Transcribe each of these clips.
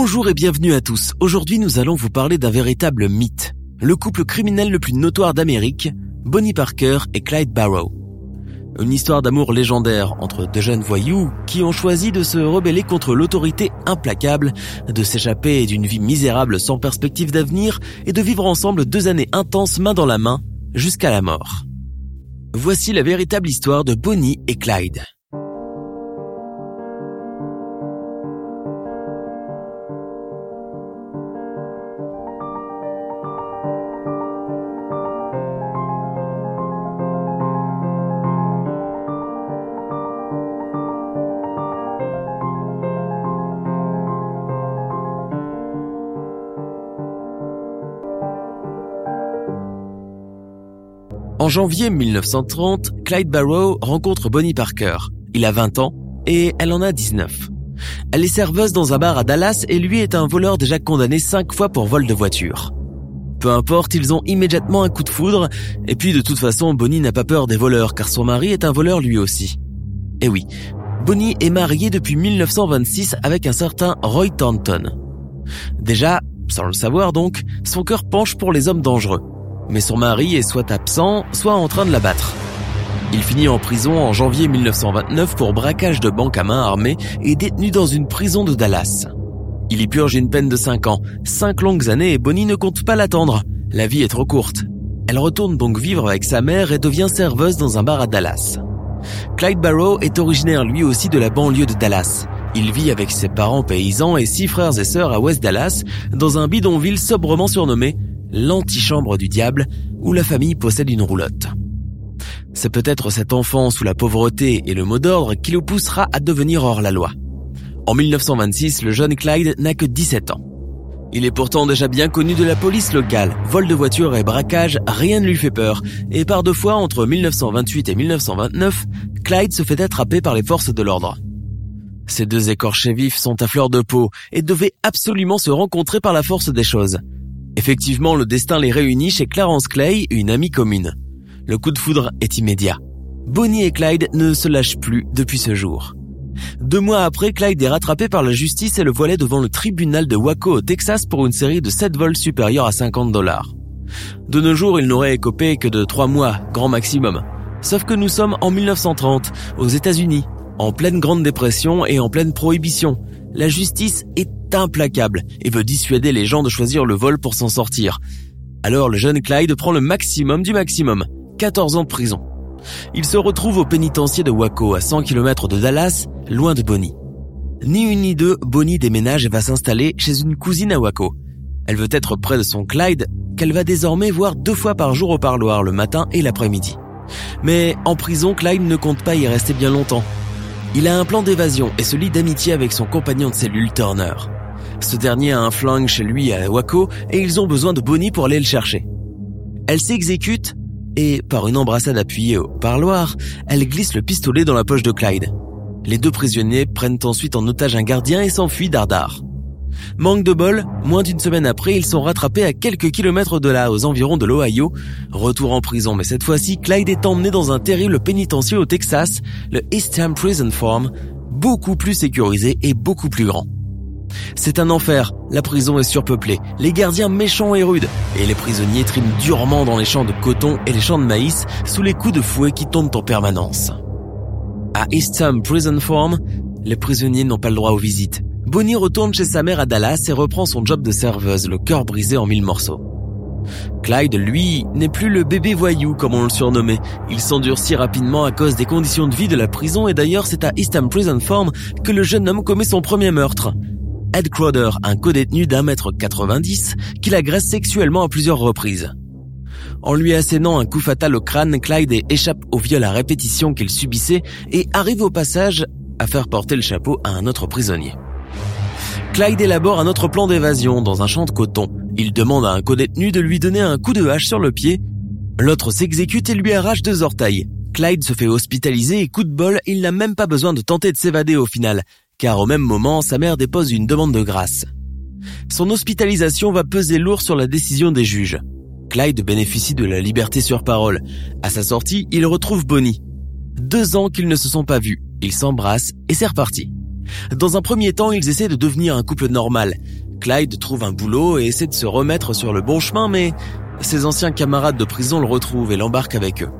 Bonjour et bienvenue à tous. Aujourd'hui, nous allons vous parler d'un véritable mythe. Le couple criminel le plus notoire d'Amérique, Bonnie Parker et Clyde Barrow. Une histoire d'amour légendaire entre deux jeunes voyous qui ont choisi de se rebeller contre l'autorité implacable, de s'échapper d'une vie misérable sans perspective d'avenir et de vivre ensemble deux années intenses main dans la main jusqu'à la mort. Voici la véritable histoire de Bonnie et Clyde. En janvier 1930, Clyde Barrow rencontre Bonnie Parker. Il a 20 ans et elle en a 19. Elle est serveuse dans un bar à Dallas et lui est un voleur déjà condamné 5 fois pour vol de voiture. Peu importe, ils ont immédiatement un coup de foudre, et puis de toute façon, Bonnie n'a pas peur des voleurs car son mari est un voleur lui aussi. Et oui, Bonnie est mariée depuis 1926 avec un certain Roy Thornton. Déjà, sans le savoir donc, son cœur penche pour les hommes dangereux mais son mari est soit absent, soit en train de la battre. Il finit en prison en janvier 1929 pour braquage de banque à main armée et détenu dans une prison de Dallas. Il y purge une peine de 5 ans, 5 longues années et Bonnie ne compte pas l'attendre. La vie est trop courte. Elle retourne donc vivre avec sa mère et devient serveuse dans un bar à Dallas. Clyde Barrow est originaire lui aussi de la banlieue de Dallas. Il vit avec ses parents paysans et six frères et sœurs à West Dallas, dans un bidonville sobrement surnommé l'antichambre du diable, où la famille possède une roulotte. C'est peut-être cet enfant sous la pauvreté et le mot d'ordre qui le poussera à devenir hors la loi. En 1926, le jeune Clyde n'a que 17 ans. Il est pourtant déjà bien connu de la police locale. Vol de voiture et braquage, rien ne lui fait peur. Et par deux fois, entre 1928 et 1929, Clyde se fait attraper par les forces de l'ordre. Ces deux écorchés vifs sont à fleur de peau et devaient absolument se rencontrer par la force des choses. Effectivement, le destin les réunit chez Clarence Clay, une amie commune. Le coup de foudre est immédiat. Bonnie et Clyde ne se lâchent plus depuis ce jour. Deux mois après, Clyde est rattrapé par la justice et le voilait devant le tribunal de Waco au Texas pour une série de 7 vols supérieurs à 50 dollars. De nos jours, il n'aurait écopé que de 3 mois, grand maximum. Sauf que nous sommes en 1930, aux États-Unis, en pleine Grande Dépression et en pleine Prohibition. La justice est implacable et veut dissuader les gens de choisir le vol pour s'en sortir. Alors le jeune Clyde prend le maximum du maximum, 14 ans de prison. Il se retrouve au pénitencier de Waco, à 100 km de Dallas, loin de Bonnie. Ni une ni deux, Bonnie déménage et va s'installer chez une cousine à Waco. Elle veut être près de son Clyde, qu'elle va désormais voir deux fois par jour au parloir, le matin et l'après-midi. Mais en prison, Clyde ne compte pas y rester bien longtemps. Il a un plan d'évasion et se lie d'amitié avec son compagnon de cellule Turner. Ce dernier a un flingue chez lui à Waco et ils ont besoin de Bonnie pour aller le chercher. Elle s'exécute et, par une embrassade appuyée au parloir, elle glisse le pistolet dans la poche de Clyde. Les deux prisonniers prennent ensuite en otage un gardien et s'enfuient dardard. Manque de bol, moins d'une semaine après, ils sont rattrapés à quelques kilomètres de là, aux environs de l'Ohio. Retour en prison, mais cette fois-ci, Clyde est emmené dans un terrible pénitencier au Texas, le Eastham Prison Farm, beaucoup plus sécurisé et beaucoup plus grand. C'est un enfer, la prison est surpeuplée, les gardiens méchants et rudes, et les prisonniers triment durement dans les champs de coton et les champs de maïs sous les coups de fouet qui tombent en permanence. À Eastham Prison Farm, les prisonniers n'ont pas le droit aux visites. Bonnie retourne chez sa mère à Dallas et reprend son job de serveuse, le cœur brisé en mille morceaux. Clyde, lui, n'est plus le bébé voyou comme on le surnommait. Il s'endurcit rapidement à cause des conditions de vie de la prison et d'ailleurs c'est à Eastham Prison Farm que le jeune homme commet son premier meurtre. Ed Crowder, un codétenu d'un mètre 90, qu'il agresse sexuellement à plusieurs reprises. En lui assénant un coup fatal au crâne, Clyde échappe au viol à répétition qu'il subissait et arrive au passage à faire porter le chapeau à un autre prisonnier. Clyde élabore un autre plan d'évasion dans un champ de coton. Il demande à un codétenu de lui donner un coup de hache sur le pied. L'autre s'exécute et lui arrache deux orteils. Clyde se fait hospitaliser et coup de bol, il n'a même pas besoin de tenter de s'évader au final, car au même moment, sa mère dépose une demande de grâce. Son hospitalisation va peser lourd sur la décision des juges. Clyde bénéficie de la liberté sur parole. À sa sortie, il retrouve Bonnie. Deux ans qu'ils ne se sont pas vus. Ils s'embrassent et c'est reparti. Dans un premier temps, ils essaient de devenir un couple normal. Clyde trouve un boulot et essaie de se remettre sur le bon chemin, mais ses anciens camarades de prison le retrouvent et l'embarquent avec eux.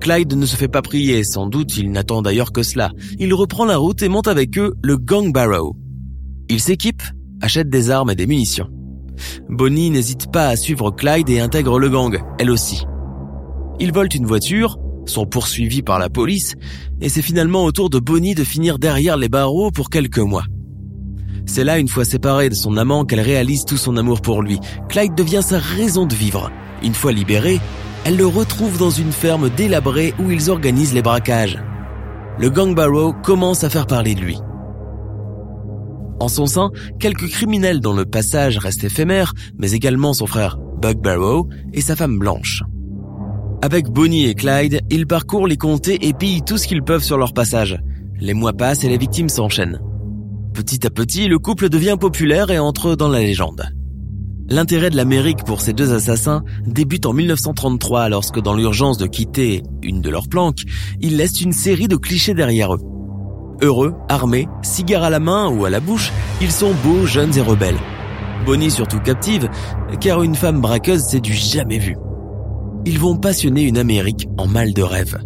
Clyde ne se fait pas prier, sans doute il n'attend d'ailleurs que cela. Il reprend la route et monte avec eux le Gang Barrow. Il s'équipe, achète des armes et des munitions. Bonnie n'hésite pas à suivre Clyde et intègre le gang, elle aussi. Ils volent une voiture, sont poursuivis par la police, et c'est finalement au tour de Bonnie de finir derrière les barreaux pour quelques mois. C'est là, une fois séparée de son amant, qu'elle réalise tout son amour pour lui. Clyde devient sa raison de vivre. Une fois libérée, elle le retrouve dans une ferme délabrée où ils organisent les braquages. Le gang Barrow commence à faire parler de lui. En son sein, quelques criminels dont le passage reste éphémère, mais également son frère Buck Barrow et sa femme Blanche. Avec Bonnie et Clyde, ils parcourent les comtés et pillent tout ce qu'ils peuvent sur leur passage. Les mois passent et les victimes s'enchaînent. Petit à petit, le couple devient populaire et entre dans la légende. L'intérêt de l'Amérique pour ces deux assassins débute en 1933 lorsque dans l'urgence de quitter une de leurs planques, ils laissent une série de clichés derrière eux. Heureux, armés, cigares à la main ou à la bouche, ils sont beaux, jeunes et rebelles. Bonnie surtout captive, car une femme braqueuse c'est du jamais vu. Ils vont passionner une Amérique en mal de rêve.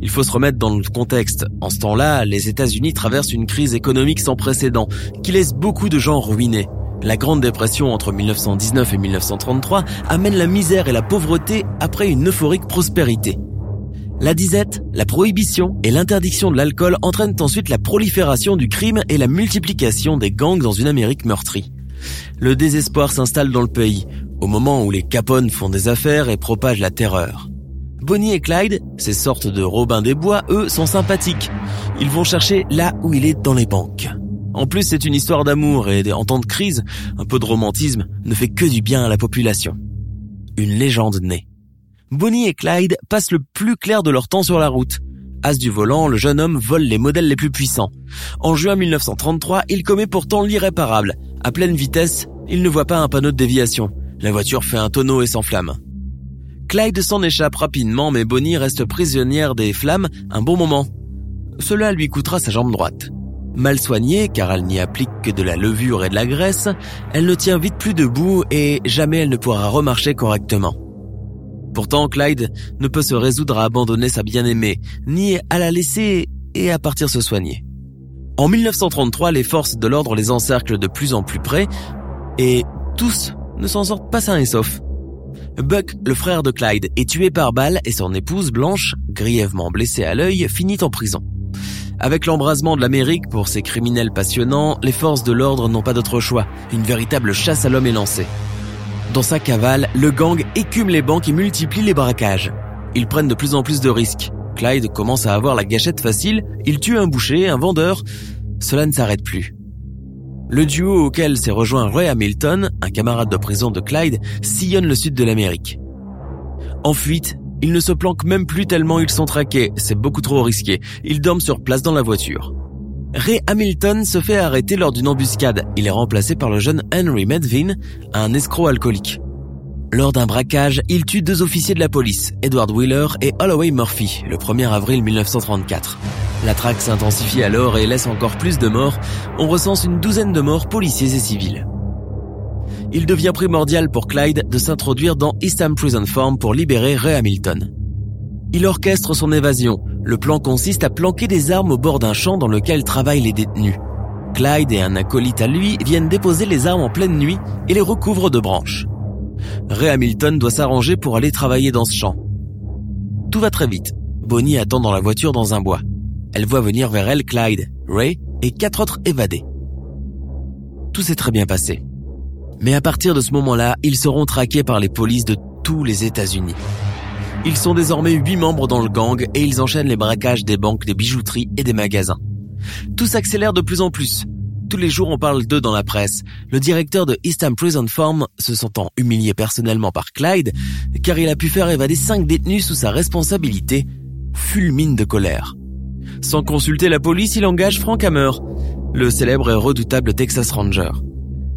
Il faut se remettre dans le contexte. En ce temps-là, les États-Unis traversent une crise économique sans précédent qui laisse beaucoup de gens ruinés. La Grande Dépression entre 1919 et 1933 amène la misère et la pauvreté après une euphorique prospérité. La disette, la prohibition et l'interdiction de l'alcool entraînent ensuite la prolifération du crime et la multiplication des gangs dans une Amérique meurtrie. Le désespoir s'installe dans le pays, au moment où les Capone font des affaires et propagent la terreur. Bonnie et Clyde, ces sortes de Robin des Bois, eux, sont sympathiques. Ils vont chercher là où il est dans les banques. En plus, c'est une histoire d'amour et en temps de crise, un peu de romantisme ne fait que du bien à la population. Une légende naît. Bonnie et Clyde passent le plus clair de leur temps sur la route. As du volant, le jeune homme vole les modèles les plus puissants. En juin 1933, il commet pourtant l'irréparable. À pleine vitesse, il ne voit pas un panneau de déviation. La voiture fait un tonneau et s'enflamme. Clyde s'en échappe rapidement, mais Bonnie reste prisonnière des flammes un bon moment. Cela lui coûtera sa jambe droite. Mal soignée, car elle n'y applique que de la levure et de la graisse, elle ne tient vite plus debout et jamais elle ne pourra remarcher correctement. Pourtant, Clyde ne peut se résoudre à abandonner sa bien-aimée, ni à la laisser et à partir se soigner. En 1933, les forces de l'ordre les encerclent de plus en plus près, et tous ne s'en sortent pas sains et saufs. Buck, le frère de Clyde, est tué par balle et son épouse, Blanche, grièvement blessée à l'œil, finit en prison. Avec l'embrasement de l'Amérique pour ces criminels passionnants, les forces de l'ordre n'ont pas d'autre choix. Une véritable chasse à l'homme est lancée. Dans sa cavale, le gang écume les banques et multiplie les braquages. Ils prennent de plus en plus de risques. Clyde commence à avoir la gâchette facile, il tue un boucher, un vendeur. Cela ne s'arrête plus. Le duo auquel s'est rejoint Ray Hamilton, un camarade de prison de Clyde, sillonne le sud de l'Amérique. En fuite, ils ne se planquent même plus tellement ils sont traqués, c'est beaucoup trop risqué. Ils dorment sur place dans la voiture. Ray Hamilton se fait arrêter lors d'une embuscade. Il est remplacé par le jeune Henry Medvin, un escroc alcoolique. Lors d'un braquage, il tue deux officiers de la police, Edward Wheeler et Holloway Murphy, le 1er avril 1934. La traque s'intensifie alors et laisse encore plus de morts. On recense une douzaine de morts policiers et civils. Il devient primordial pour Clyde de s'introduire dans Eastham Prison Farm pour libérer Ray Hamilton. Il orchestre son évasion. Le plan consiste à planquer des armes au bord d'un champ dans lequel travaillent les détenus. Clyde et un acolyte à lui viennent déposer les armes en pleine nuit et les recouvrent de branches. Ray Hamilton doit s'arranger pour aller travailler dans ce champ. Tout va très vite. Bonnie attend dans la voiture dans un bois. Elle voit venir vers elle Clyde, Ray et quatre autres évadés. Tout s'est très bien passé. Mais à partir de ce moment-là, ils seront traqués par les polices de tous les États-Unis. Ils sont désormais huit membres dans le gang et ils enchaînent les braquages des banques, des bijouteries et des magasins. Tout s'accélère de plus en plus. Tous les jours on parle d'eux dans la presse. Le directeur de Eastham Prison Farm, se sentant humilié personnellement par Clyde, car il a pu faire évader cinq détenus sous sa responsabilité, fulmine de colère. Sans consulter la police, il engage Frank Hammer, le célèbre et redoutable Texas Ranger.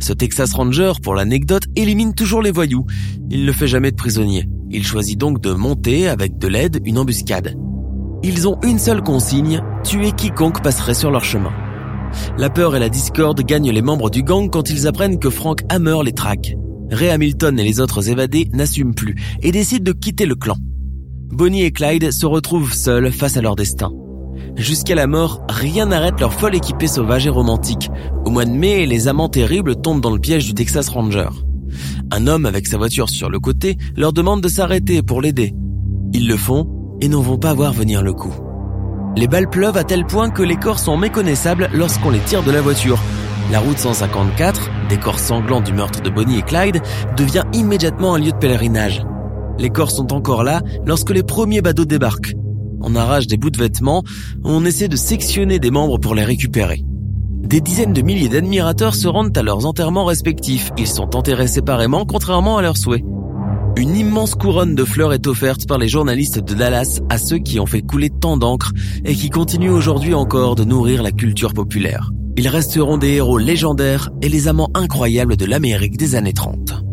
Ce Texas Ranger, pour l'anecdote, élimine toujours les voyous. Il ne fait jamais de prisonniers. Il choisit donc de monter, avec de l'aide, une embuscade. Ils ont une seule consigne, tuer quiconque passerait sur leur chemin. La peur et la discorde gagnent les membres du gang quand ils apprennent que Frank Hammer les traque. Ray Hamilton et les autres évadés n'assument plus et décident de quitter le clan. Bonnie et Clyde se retrouvent seuls face à leur destin. Jusqu'à la mort, rien n'arrête leur folle équipée sauvage et romantique. Au mois de mai, les amants terribles tombent dans le piège du Texas Ranger. Un homme avec sa voiture sur le côté leur demande de s'arrêter pour l'aider. Ils le font et n'en vont pas voir venir le coup. Les balles pleuvent à tel point que les corps sont méconnaissables lorsqu'on les tire de la voiture. La route 154, décor sanglant du meurtre de Bonnie et Clyde, devient immédiatement un lieu de pèlerinage. Les corps sont encore là lorsque les premiers badauds débarquent. On arrache des bouts de vêtements, on essaie de sectionner des membres pour les récupérer. Des dizaines de milliers d'admirateurs se rendent à leurs enterrements respectifs. Ils sont enterrés séparément, contrairement à leurs souhaits. Une immense couronne de fleurs est offerte par les journalistes de Dallas à ceux qui ont fait couler tant d'encre et qui continuent aujourd'hui encore de nourrir la culture populaire. Ils resteront des héros légendaires et les amants incroyables de l'Amérique des années 30.